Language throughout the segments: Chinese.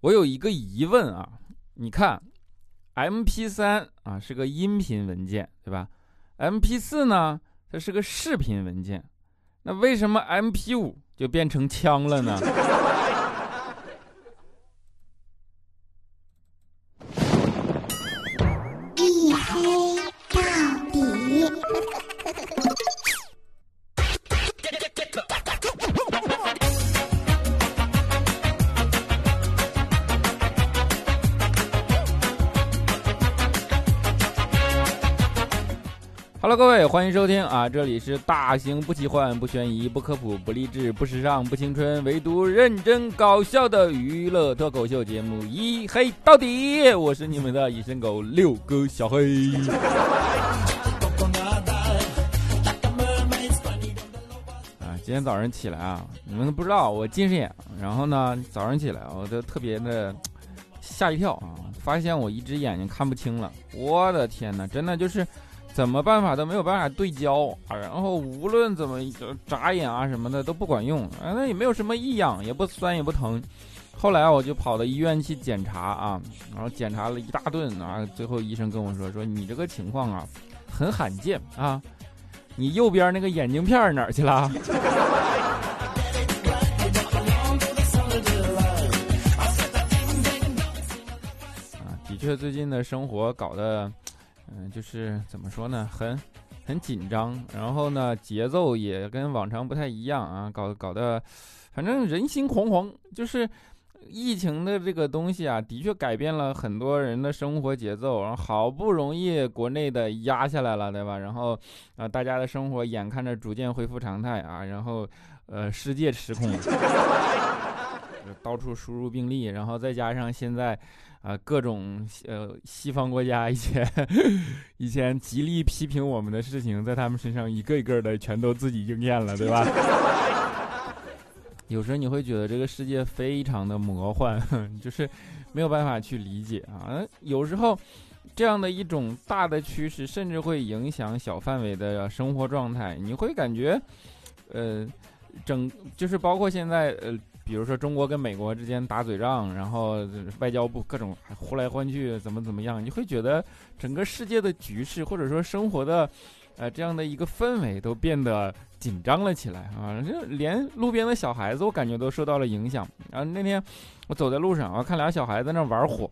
我有一个疑问啊，你看，M P 三啊是个音频文件，对吧？M P 四呢，它是个视频文件，那为什么 M P 五就变成枪了呢？欢迎收听啊！这里是大型不奇幻、不悬疑、不科普、不励志、不时尚、不青春，唯独认真搞笑的娱乐脱口秀节目《一黑到底》。我是你们的隐身狗六哥小黑。啊，今天早上起来啊，你们都不知道我近视眼，然后呢，早上起来我就特别的吓一跳啊，发现我一只眼睛看不清了。我的天哪，真的就是。怎么办法都没有办法对焦啊，然后无论怎么眨眼啊什么的都不管用啊，那也没有什么异样，也不酸也不疼。后来我就跑到医院去检查啊，然后检查了一大顿啊，最后医生跟我说说你这个情况啊很罕见啊，你右边那个眼镜片哪儿去了？啊，的确最近的生活搞得。嗯，就是怎么说呢，很很紧张，然后呢，节奏也跟往常不太一样啊，搞搞得，反正人心惶惶。就是疫情的这个东西啊，的确改变了很多人的生活节奏，然后好不容易国内的压下来了，对吧？然后啊，大家的生活眼看着逐渐恢复常态啊，然后呃，世界失控，到处输入病例，然后再加上现在。啊，各种呃西方国家 以前以前极力批评我们的事情，在他们身上一个一个的全都自己应验了，对吧？有时候你会觉得这个世界非常的魔幻，就是没有办法去理解啊。有时候这样的一种大的趋势，甚至会影响小范围的生活状态。你会感觉，呃，整就是包括现在呃。比如说中国跟美国之间打嘴仗，然后外交部各种呼来唤去，怎么怎么样，你会觉得整个世界的局势或者说生活的，呃这样的一个氛围都变得紧张了起来啊！就连路边的小孩子，我感觉都受到了影响。然后那天我走在路上，我看俩小孩在那玩火，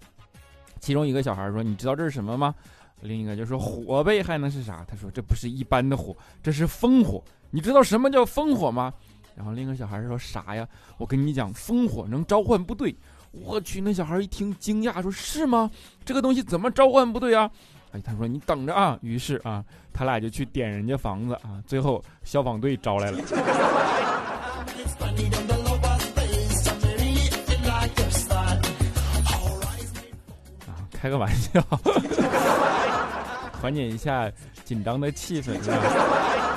其中一个小孩说：“你知道这是什么吗？”另一个就说：“火呗，还能是啥？”他说：“这不是一般的火，这是烽火。你知道什么叫烽火吗？”然后另一个小孩说啥呀？我跟你讲，烽火能召唤部队。我去，那小孩一听惊讶，说是吗？这个东西怎么召唤部队啊？哎，他说你等着啊。于是啊，他俩就去点人家房子啊，最后消防队招来了。啊，开个玩笑，缓解一下紧张的气氛。啊，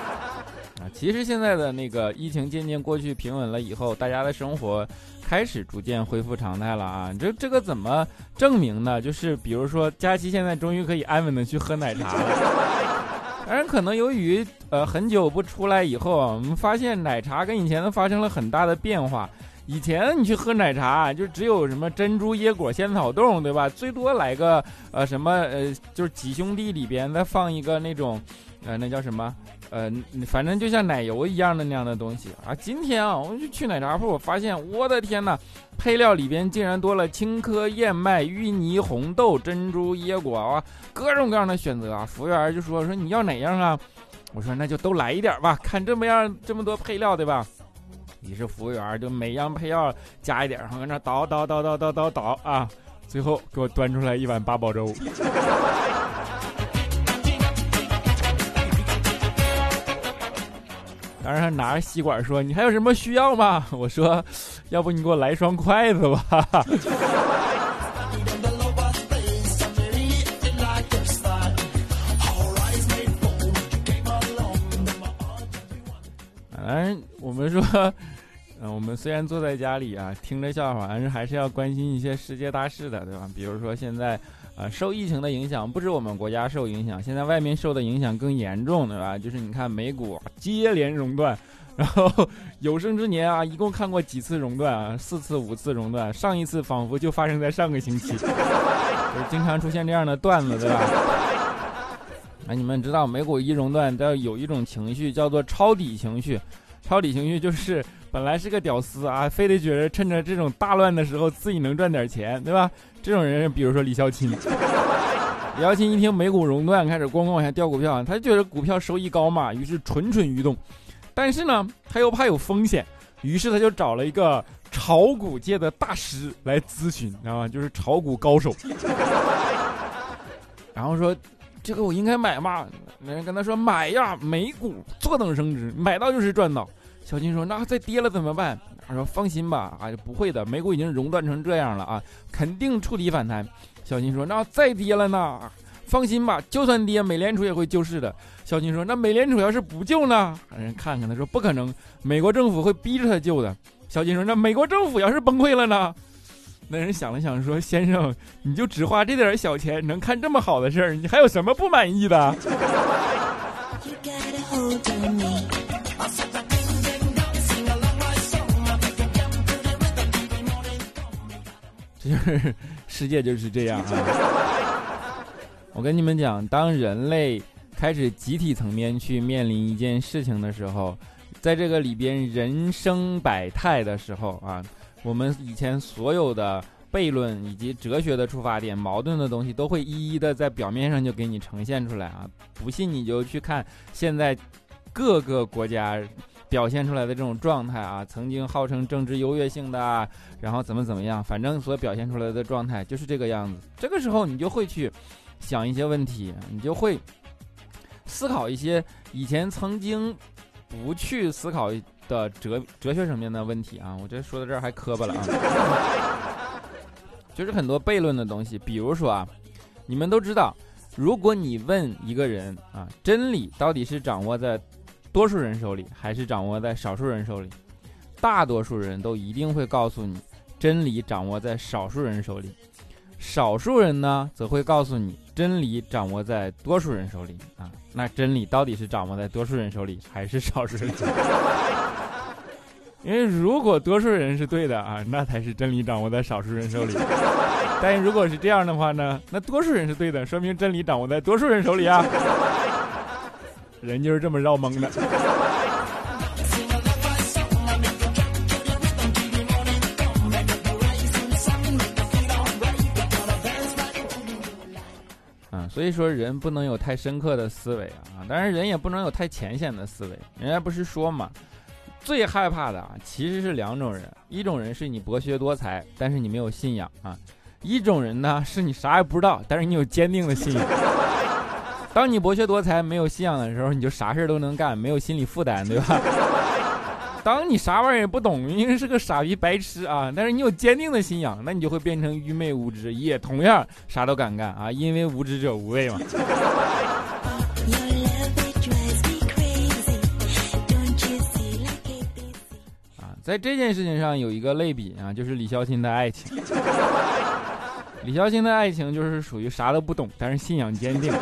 其实现在的那个疫情渐渐过去平稳了以后，大家的生活开始逐渐恢复常态了啊。这这个怎么证明呢？就是比如说，佳琪现在终于可以安稳的去喝奶茶了。当然，可能由于呃很久不出来以后啊，我们发现奶茶跟以前都发生了很大的变化。以前你去喝奶茶，就只有什么珍珠椰果仙草冻，对吧？最多来个呃什么呃，就是几兄弟里边再放一个那种呃那叫什么？呃，反正就像奶油一样的那样的东西啊。今天啊，我就去奶茶铺，我发现，我的天呐，配料里边竟然多了青稞、燕麦、芋泥、红豆、珍珠、椰果啊，各种各样的选择啊。服务员就说说你要哪样啊？我说那就都来一点吧，看这么样这么多配料，对吧？于是服务员就每样配料加一点，然后搁那倒倒倒倒倒倒倒啊，最后给我端出来一碗八宝粥。当时拿着吸管说：“你还有什么需要吗？” 我说：“要不你给我来双筷子吧。”哎，我们说，嗯，我们虽然坐在家里啊，听着笑话，但是还是要关心一些世界大事的，对吧？比如说现在。啊，受疫情的影响，不止我们国家受影响，现在外面受的影响更严重，对吧？就是你看美股接连熔断，然后有生之年啊，一共看过几次熔断啊？四次、五次熔断，上一次仿佛就发生在上个星期，就是经常出现这样的段子，对吧？那 你们知道美股一熔断，都要有一种情绪叫做抄底情绪，抄底情绪就是本来是个屌丝啊，非得觉得趁着这种大乱的时候自己能赚点钱，对吧？这种人，比如说李孝钦。李孝钦一听美股熔断，开始咣咣往下掉股票，他觉得股票收益高嘛，于是蠢蠢欲动。但是呢，他又怕有风险，于是他就找了一个炒股界的大师来咨询，知道吗？就是炒股高手。然后说：“这个我应该买吗？”那人跟他说：“买呀，美股坐等升值，买到就是赚到。”小金说：“那再跌了怎么办？”他说：“放心吧，啊，不会的，美股已经熔断成这样了啊，肯定触底反弹。”小金说：“那再跌了呢？放心吧，就算跌，美联储也会救市的。”小金说：“那美联储要是不救呢？”人看看他说：“不可能，美国政府会逼着他救的。”小金说：“那美国政府要是崩溃了呢？”那人想了想说：“先生，你就只花这点小钱，能看这么好的事儿，你还有什么不满意的？”就是世界就是这样啊！我跟你们讲，当人类开始集体层面去面临一件事情的时候，在这个里边人生百态的时候啊，我们以前所有的悖论以及哲学的出发点、矛盾的东西，都会一一的在表面上就给你呈现出来啊！不信你就去看现在各个国家。表现出来的这种状态啊，曾经号称政治优越性的，然后怎么怎么样，反正所表现出来的状态就是这个样子。这个时候你就会去想一些问题，你就会思考一些以前曾经不去思考的哲哲学层面的问题啊。我这说到这儿还磕巴了啊，就是很多悖论的东西。比如说啊，你们都知道，如果你问一个人啊，真理到底是掌握在。多数人手里还是掌握在少数人手里，大多数人都一定会告诉你，真理掌握在少数人手里，少数人呢则会告诉你，真理掌握在多数人手里啊。那真理到底是掌握在多数人手里还是少数人手里？因为如果多数人是对的啊，那才是真理掌握在少数人手里。但如果是这样的话呢，那多数人是对的，说明真理掌握在多数人手里啊。人就是这么绕蒙的。啊，所以说人不能有太深刻的思维啊，当然人也不能有太浅显的思维。人家不是说嘛，最害怕的啊，其实是两种人，一种人是你博学多才，但是你没有信仰啊；一种人呢，是你啥也不知道，但是你有坚定的信仰。当你博学多才、没有信仰的时候，你就啥事都能干，没有心理负担，对吧？当你啥玩意儿也不懂，因为是个傻逼白痴啊，但是你有坚定的信仰，那你就会变成愚昧无知，也同样啥都敢干啊，因为无知者无畏嘛。啊，在这件事情上有一个类比啊，就是李孝钦的爱情。李孝钦的爱情就是属于啥都不懂，但是信仰坚定。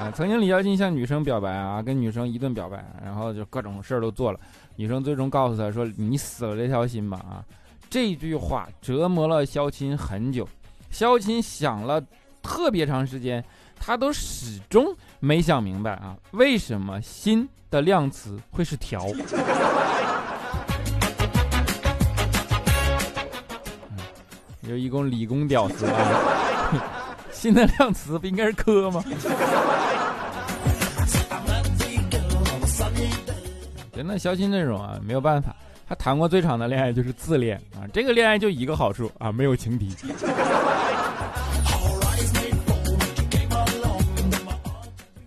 啊，曾经李孝钦向女生表白啊，跟女生一顿表白，然后就各种事儿都做了。女生最终告诉他说：“你死了这条心吧！”啊，这句话折磨了肖钦很久。肖钦想了特别长时间，他都始终没想明白啊，为什么心的量词会是条？就一共理工屌丝啊。新的量词不应该是科吗？真的，肖钦这种啊，没有办法。他谈过最长的恋爱就是自恋啊，这个恋爱就一个好处啊，没有情敌。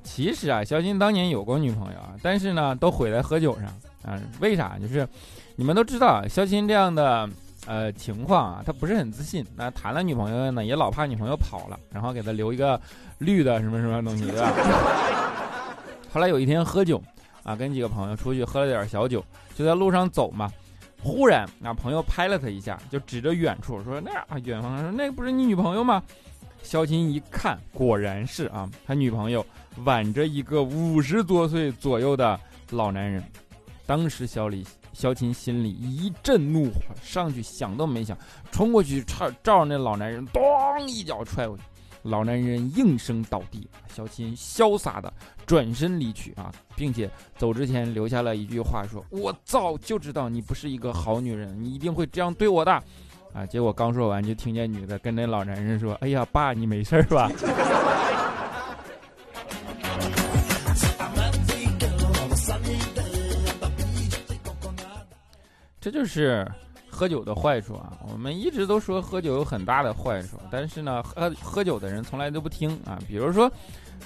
其实啊，肖鑫当年有过女朋友啊，但是呢，都毁在喝酒上啊。为啥？就是你们都知道，肖鑫这样的。呃，情况啊，他不是很自信。那谈了女朋友呢，也老怕女朋友跑了，然后给他留一个绿的什么什么东西，对吧？后来有一天喝酒啊，跟几个朋友出去喝了点小酒，就在路上走嘛。忽然，那朋友拍了他一下，就指着远处说：“那啊，远方说那不是你女朋友吗？”肖琴一看，果然是啊，他女朋友挽着一个五十多岁左右的老男人。当时小李肖琴心里一阵怒火，上去想都没想，冲过去照照着那老男人，咚一脚踹过去，老男人应声倒地。小琴潇洒的转身离去啊，并且走之前留下了一句话说：“我早就知道你不是一个好女人，你一定会这样对我的。”啊，结果刚说完，就听见女的跟那老男人说：“哎呀，爸，你没事吧？” 这就是喝酒的坏处啊！我们一直都说喝酒有很大的坏处，但是呢，喝喝酒的人从来都不听啊。比如说，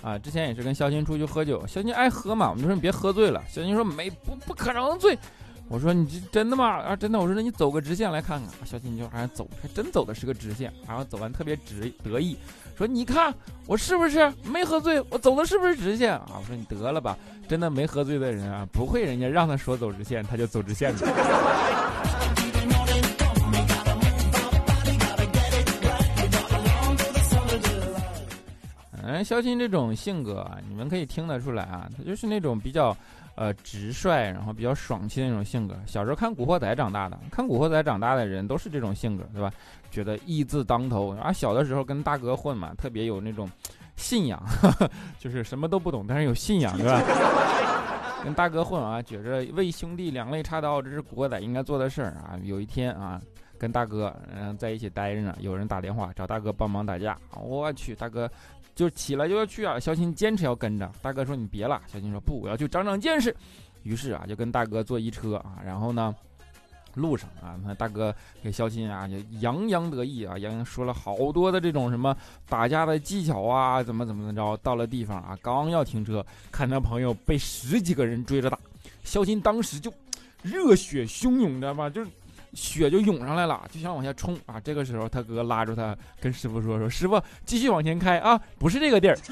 啊，之前也是跟肖鑫出去喝酒，肖鑫爱喝嘛，我们就说你别喝醉了。肖鑫说没不不可能醉。我说你这真的吗？啊，真的。我说那你走个直线来看看。肖鑫就还走，还真走的是个直线，然后走完特别直得意，说你看我是不是没喝醉？我走的是不是直线啊？我说你得了吧，真的没喝醉的人啊，不会人家让他说走直线他就走直线的。嗯，肖鑫这种性格啊，你们可以听得出来啊，他就是那种比较，呃，直率，然后比较爽气的那种性格。小时候看《古惑仔》长大的，看《古惑仔》长大的人都是这种性格，对吧？觉得义字当头。啊，小的时候跟大哥混嘛，特别有那种信仰，就是什么都不懂，但是有信仰，对吧？跟大哥混啊，觉着为兄弟两肋插刀，这是古惑仔应该做的事儿啊。有一天啊。跟大哥嗯在一起待着呢，有人打电话找大哥帮忙打架，我去，大哥就起来就要去啊，小新坚持要跟着，大哥说你别了，小新说不，我要去长长见识，于是啊就跟大哥坐一车啊，然后呢路上啊，那大哥给肖新啊就洋洋得意啊，洋洋说了好多的这种什么打架的技巧啊，怎么怎么怎么着，到了地方啊，刚要停车，看他朋友被十几个人追着打，肖新当时就热血汹涌的嘛，就是。血就涌上来了，就想往下冲啊！这个时候，他哥拉住他，跟师傅说：“说师傅，继续往前开啊，不是这个地儿。”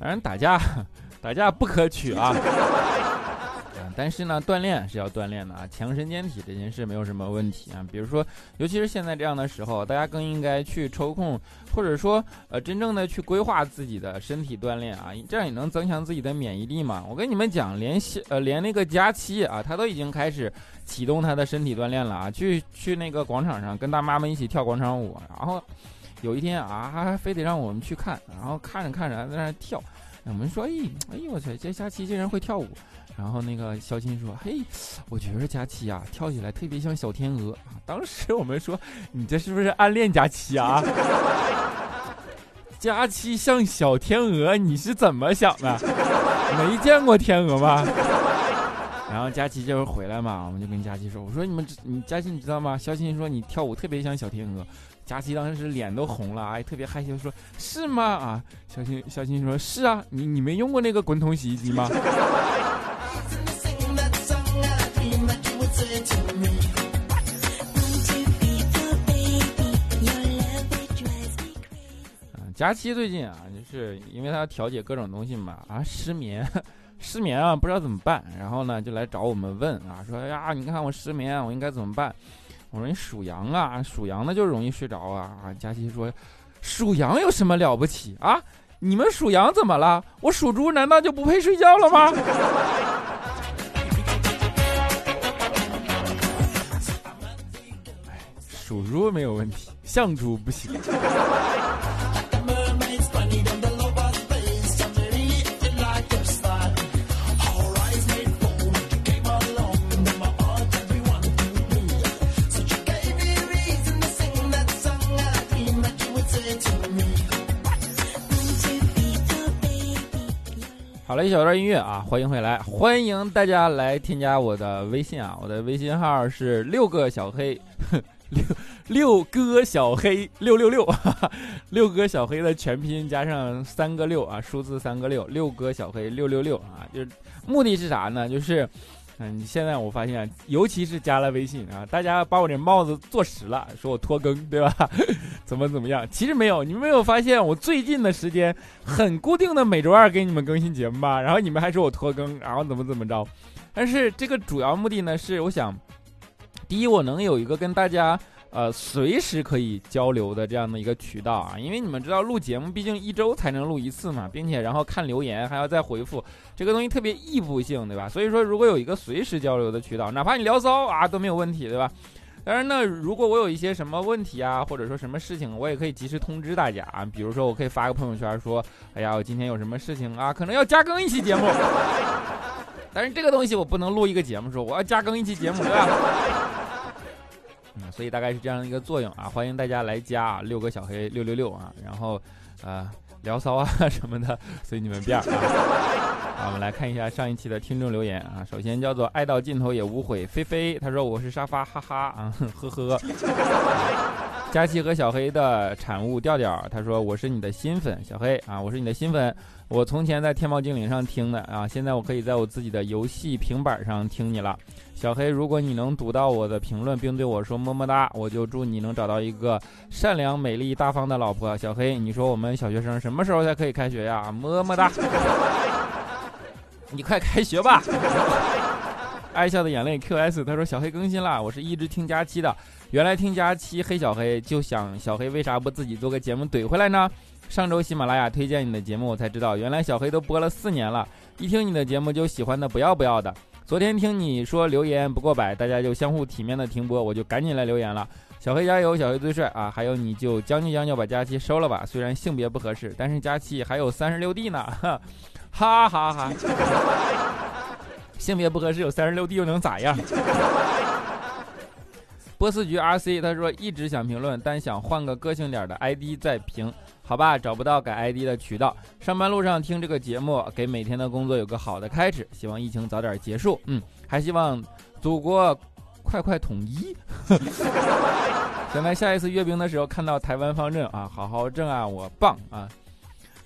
反正打架，打架不可取啊。但是呢，锻炼是要锻炼的啊，强身健体这件事没有什么问题啊。比如说，尤其是现在这样的时候，大家更应该去抽空，或者说呃，真正的去规划自己的身体锻炼啊，这样也能增强自己的免疫力嘛。我跟你们讲，连呃连那个佳期啊，他都已经开始启动他的身体锻炼了啊，去去那个广场上跟大妈们一起跳广场舞，然后有一天啊，还非得让我们去看，然后看着看着在那跳，我们说，哎哎呦我去，这佳琪竟然会跳舞。然后那个肖钦说：“嘿，我觉得佳琪啊，跳起来特别像小天鹅啊。”当时我们说：“你这是不是暗恋佳琪啊？” 佳琪像小天鹅，你是怎么想的？没见过天鹅吗？然后佳琪这会儿回来嘛，我们就跟佳琪说：“我说你们，你佳琪你知道吗？”肖钦说：“你跳舞特别像小天鹅。”佳琪当时脸都红了，哎，特别害羞说：“是吗？”啊，小新，小新说：“是啊，你你没用过那个滚筒洗衣机吗？” 佳期最近啊，就是因为他要调节各种东西嘛，啊，失眠，失眠啊，不知道怎么办，然后呢就来找我们问啊，说哎呀，你看我失眠，我应该怎么办？我说你属羊啊，属羊的就容易睡着啊。啊，佳琪说，属羊有什么了不起啊？你们属羊怎么了？我属猪难道就不配睡觉了吗？属猪没有问题，像猪不行。好了一小段音乐啊，欢迎回来，欢迎大家来添加我的微信啊，我的微信号是六个小黑，六六哥小黑六六六，六哥小黑的全拼加上三个六啊，数字三个六，六哥小黑六六六啊，就是目的是啥呢？就是。嗯，现在我发现，尤其是加了微信啊，大家把我这帽子坐实了，说我拖更，对吧？怎么怎么样？其实没有，你们没有发现我最近的时间很固定的每周二给你们更新节目吧？然后你们还说我拖更，然后怎么怎么着？但是这个主要目的呢，是我想，第一，我能有一个跟大家呃，随时可以交流的这样的一个渠道啊，因为你们知道录节目毕竟一周才能录一次嘛，并且然后看留言还要再回复，这个东西特别异步性，对吧？所以说如果有一个随时交流的渠道，哪怕你聊骚啊都没有问题，对吧？当然呢，如果我有一些什么问题啊，或者说什么事情，我也可以及时通知大家啊。比如说我可以发个朋友圈说，哎呀，我今天有什么事情啊，可能要加更一期节目。但是这个东西我不能录一个节目说我要加更一期节目，对吧？所以大概是这样一个作用啊，欢迎大家来加，六个小黑六六六啊，然后，呃，聊骚啊 什么的，随你们便啊。我们来看一下上一期的听众留言啊，首先叫做爱到尽头也无悔，菲菲他说我是沙发，哈哈啊，呵呵。佳琪和小黑的产物调调，他说我是你的新粉，小黑啊，我是你的新粉。我从前在天猫精灵上听的啊，现在我可以在我自己的游戏平板上听你了。小黑，如果你能读到我的评论并对我说么么哒，我就祝你能找到一个善良、美丽、大方的老婆。小黑，你说我们小学生什么时候才可以开学呀？么么哒！你快开学吧！爱笑的眼泪 QS，他说小黑更新了，我是一直听佳期的，原来听佳期黑小黑，就想小黑为啥不自己做个节目怼回来呢？上周喜马拉雅推荐你的节目，我才知道原来小黑都播了四年了。一听你的节目就喜欢的不要不要的。昨天听你说留言不过百，大家就相互体面的停播，我就赶紧来留言了。小黑加油，小黑最帅啊！还有你就将就将就把佳期收了吧，虽然性别不合适，但是佳期还有三十六 D 呢，哈哈哈。性别不合适有三十六 D 又能咋样？波斯菊 RC 他说一直想评论，但想换个个性点的 ID 再评，好吧，找不到改 ID 的渠道。上班路上听这个节目，给每天的工作有个好的开始。希望疫情早点结束，嗯，还希望祖国快快统一。想在下一次阅兵的时候看到台湾方阵啊，好好震啊，我棒啊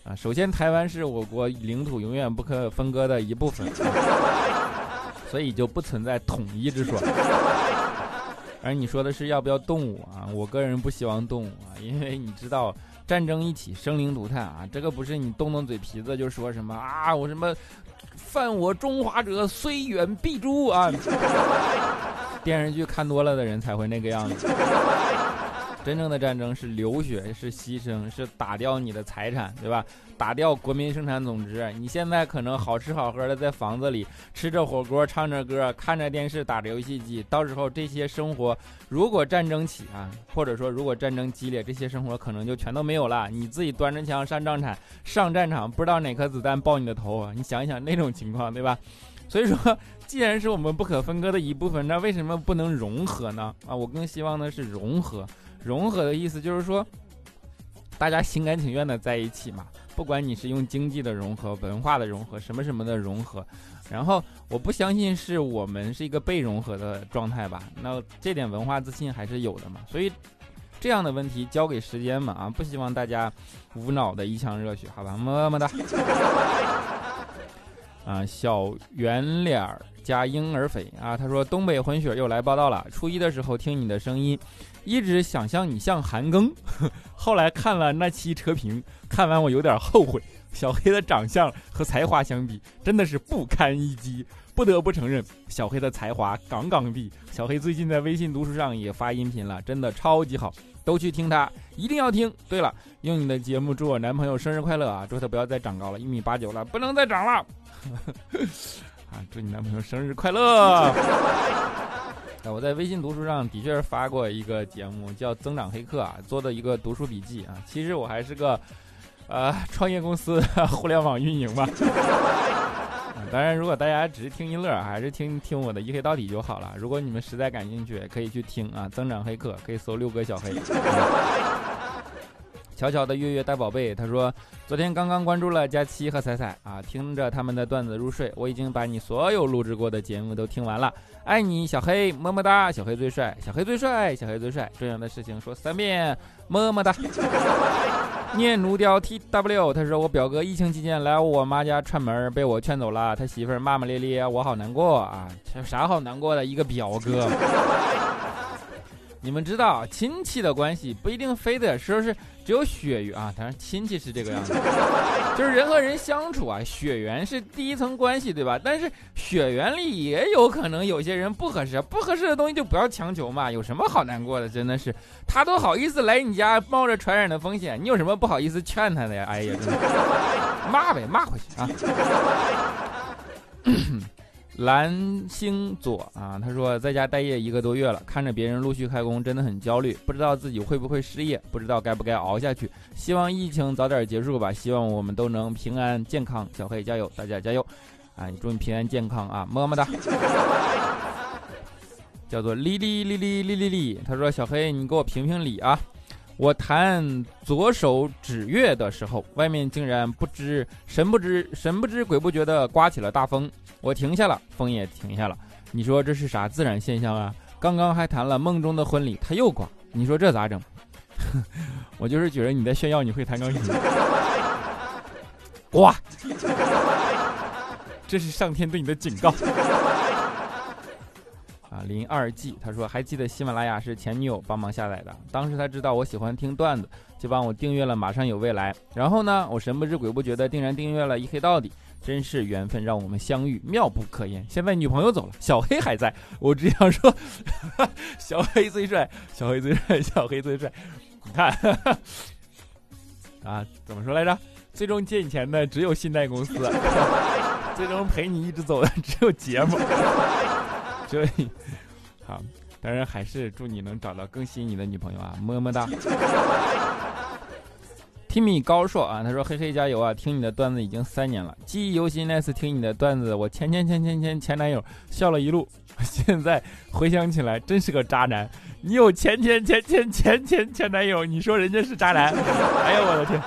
啊！首先，台湾是我国领土永远不可分割的一部分，所以就不存在统一之说。而你说的是要不要动武啊？我个人不希望动武啊，因为你知道战争一起生灵涂炭啊，这个不是你动动嘴皮子就说什么啊，我什么犯我中华者虽远必诛啊！电视剧看多了的人才会那个样子。真正的战争是流血，是牺牲，是打掉你的财产，对吧？打掉国民生产总值。你现在可能好吃好喝的在房子里吃着火锅，唱着歌，看着电视，打着游戏机。到时候这些生活，如果战争起啊，或者说如果战争激烈，这些生活可能就全都没有了。你自己端着枪上战场，上战场不知道哪颗子弹爆你的头，你想一想那种情况，对吧？所以说，既然是我们不可分割的一部分，那为什么不能融合呢？啊，我更希望的是融合。融合的意思就是说，大家心甘情愿的在一起嘛。不管你是用经济的融合、文化的融合、什么什么的融合，然后我不相信是我们是一个被融合的状态吧？那这点文化自信还是有的嘛。所以这样的问题交给时间嘛啊！不希望大家无脑的一腔热血，好吧？么么哒。啊，小圆脸儿加婴儿肥啊，他说东北混血又来报道了。初一的时候听你的声音。一直想象你像韩庚，后来看了那期车评，看完我有点后悔。小黑的长相和才华相比，真的是不堪一击。不得不承认，小黑的才华杠杠的。小黑最近在微信读书上也发音频了，真的超级好，都去听他，一定要听。对了，用你的节目祝我男朋友生日快乐啊！祝他不要再长高了，一米八九了，不能再长了。啊，祝你男朋友生日快乐。我在微信读书上的确是发过一个节目，叫《增长黑客》啊，做的一个读书笔记啊。其实我还是个，呃，创业公司互联网运营吧。当然，如果大家只是听一乐，还是听听我的一黑到底就好了。如果你们实在感兴趣，可以去听啊，《增长黑客》，可以搜六哥小黑。悄悄的月月大宝贝，他说昨天刚刚关注了佳期和彩彩啊，听着他们的段子入睡。我已经把你所有录制过的节目都听完了，爱你小黑，么么哒，小黑最帅，小黑最帅，小黑最帅。重要的事情说三遍，么么哒。念奴雕 T W，他说我表哥疫情期间来我妈家串门，被我劝走了，他媳妇骂骂咧咧，我好难过啊，啥好难过的一个表哥。你们知道，亲戚的关系不一定非得说是只有血缘啊，当然亲戚是这个样子，就是人和人相处啊，血缘是第一层关系，对吧？但是血缘里也有可能有些人不合适，不合适的东西就不要强求嘛，有什么好难过的？真的是，他都好意思来你家，冒着传染的风险，你有什么不好意思劝他的呀？哎呀，真的骂呗，骂回去啊。蓝星左啊，他说在家待业一个多月了，看着别人陆续开工，真的很焦虑，不知道自己会不会失业，不知道该不该熬下去。希望疫情早点结束吧，希望我们都能平安健康。小黑加油，大家加油！啊，祝你平安健康啊，么么哒。叫做哩哩哩哩哩哩哩，他说小黑，你给我评评理啊。我弹左手指月的时候，外面竟然不知神不知神不知鬼不觉的刮起了大风，我停下了，风也停下了。你说这是啥自然现象啊？刚刚还谈了梦中的婚礼，他又刮，你说这咋整？我就是觉得你在炫耀你会弹钢琴。刮，这是上天对你的警告。啊，零二 G，他说还记得喜马拉雅是前女友帮忙下载的，当时他知道我喜欢听段子，就帮我订阅了《马上有未来》，然后呢，我神不知鬼不觉的定然订阅了一黑到底，真是缘分让我们相遇，妙不可言。现在女朋友走了，小黑还在，我只想说，小黑最帅，小黑最帅，小黑最帅。你看，啊，怎么说来着？最终借你钱的只有信贷公司，最终陪你一直走的只有节目。所以，好，当然还是祝你能找到更吸引你的女朋友啊，么么哒。Timmy 高硕啊，他说：“嘿嘿加油啊！听你的段子已经三年了，记忆犹新。那次听你的段子，我前前前前前前男友笑了一路，现在回想起来真是个渣男。你有前前前前前前前男友，你说人家是渣男？哎呦我的天！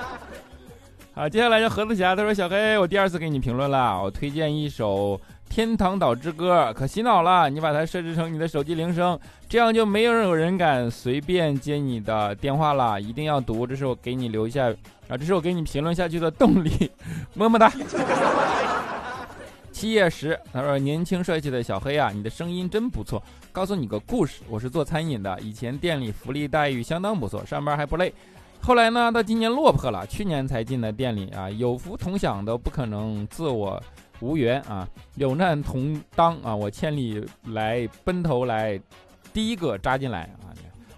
好，接下来叫何子霞，他说：小黑，我第二次给你评论了，我推荐一首。”天堂岛之歌可洗脑了，你把它设置成你的手机铃声，这样就没有任何人敢随便接你的电话了。一定要读，这是我给你留下啊，这是我给你评论下去的动力。么么哒。七月十，他说年轻帅气的小黑啊，你的声音真不错。告诉你个故事，我是做餐饮的，以前店里福利待遇相当不错，上班还不累。后来呢，到今年落魄了，去年才进的店里啊，有福同享都不可能自我。无缘啊，有难同当啊！我千里来奔头来，第一个扎进来啊！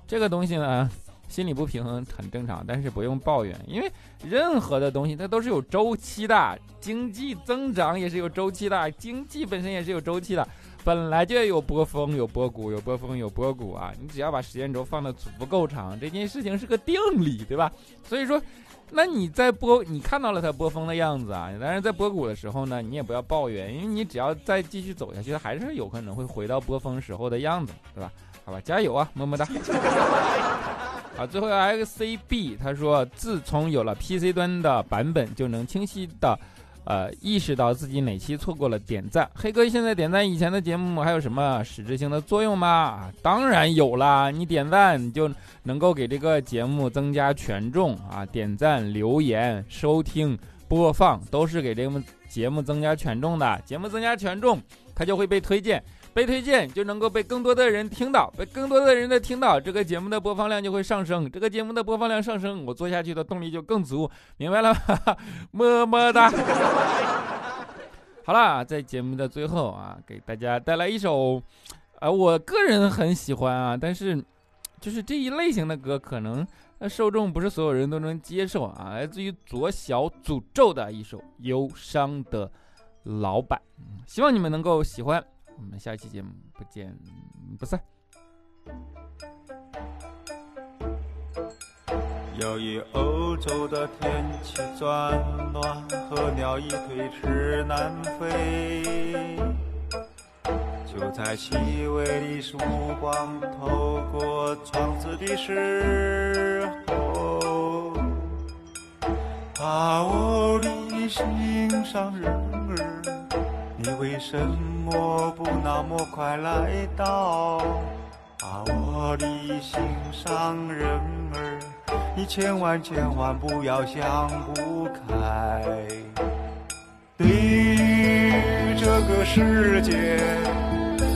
这个东西呢，心里不平衡很正常，但是不用抱怨，因为任何的东西它都是有周期的，经济增长也是有周期的，经济本身也是有周期的，本来就有波峰有波谷，有波峰有波谷啊！你只要把时间轴放的足够长，这件事情是个定理，对吧？所以说。那你在波，你看到了它波峰的样子啊，但是在波谷的时候呢，你也不要抱怨，因为你只要再继续走下去，它还是有可能会回到波峰时候的样子，对吧？好吧，加油啊，么么哒。好，最后 XCB 他说，自从有了 PC 端的版本，就能清晰的。呃，意识到自己哪期错过了点赞，黑哥现在点赞以前的节目还有什么实质性的作用吗？当然有啦，你点赞你就能够给这个节目增加权重啊，点赞、留言、收听、播放都是给这个节目增加权重的，节目增加权重，它就会被推荐。被推荐就能够被更多的人听到，被更多的人的听到，这个节目的播放量就会上升。这个节目的播放量上升，我做下去的动力就更足，明白了吗？么么哒。好了，在节目的最后啊，给大家带来一首，啊，我个人很喜欢啊，但是就是这一类型的歌，可能受众不是所有人都能接受啊。来自于左小诅咒的一首《忧伤的老板》，希望你们能够喜欢。我们下期节目不见不散。由于欧洲的天气转暖，候鸟已推迟南飞。就在细微的曙光透过窗子的时候，把我的心上人。你为什么不那么快来到啊我的心上人儿你千万千万不要想不开。对于这个世界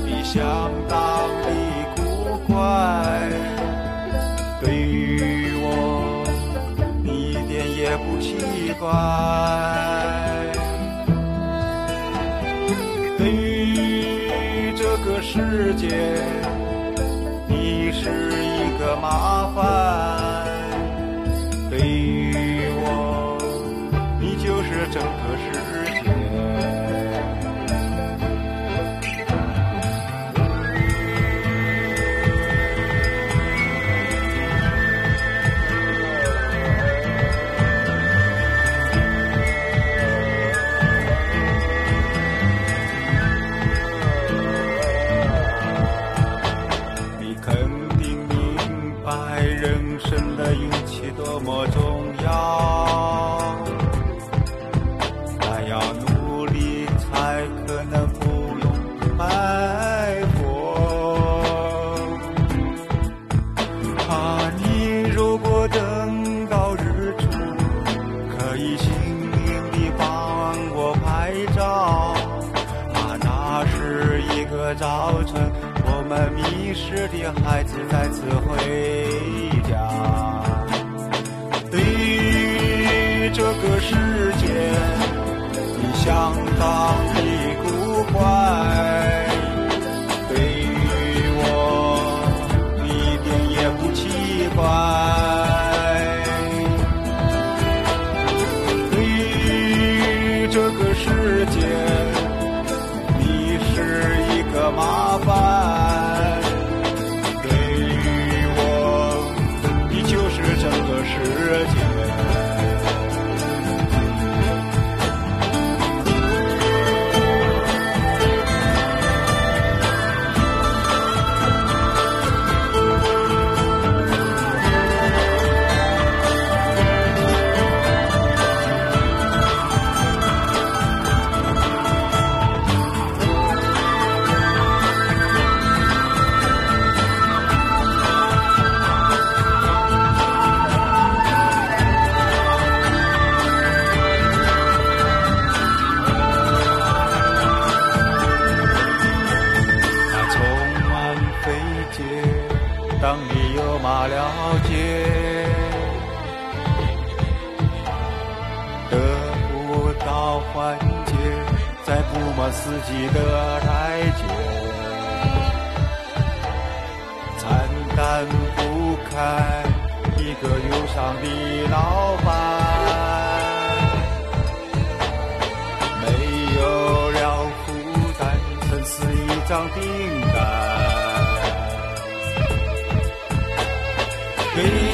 你相当的古怪对于我你一点也不奇怪。世界你是一个麻烦。了解，得不到缓解，在不满自己的台阶，承担不开一个忧伤的老板，没有了负担，真是一张饼。baby.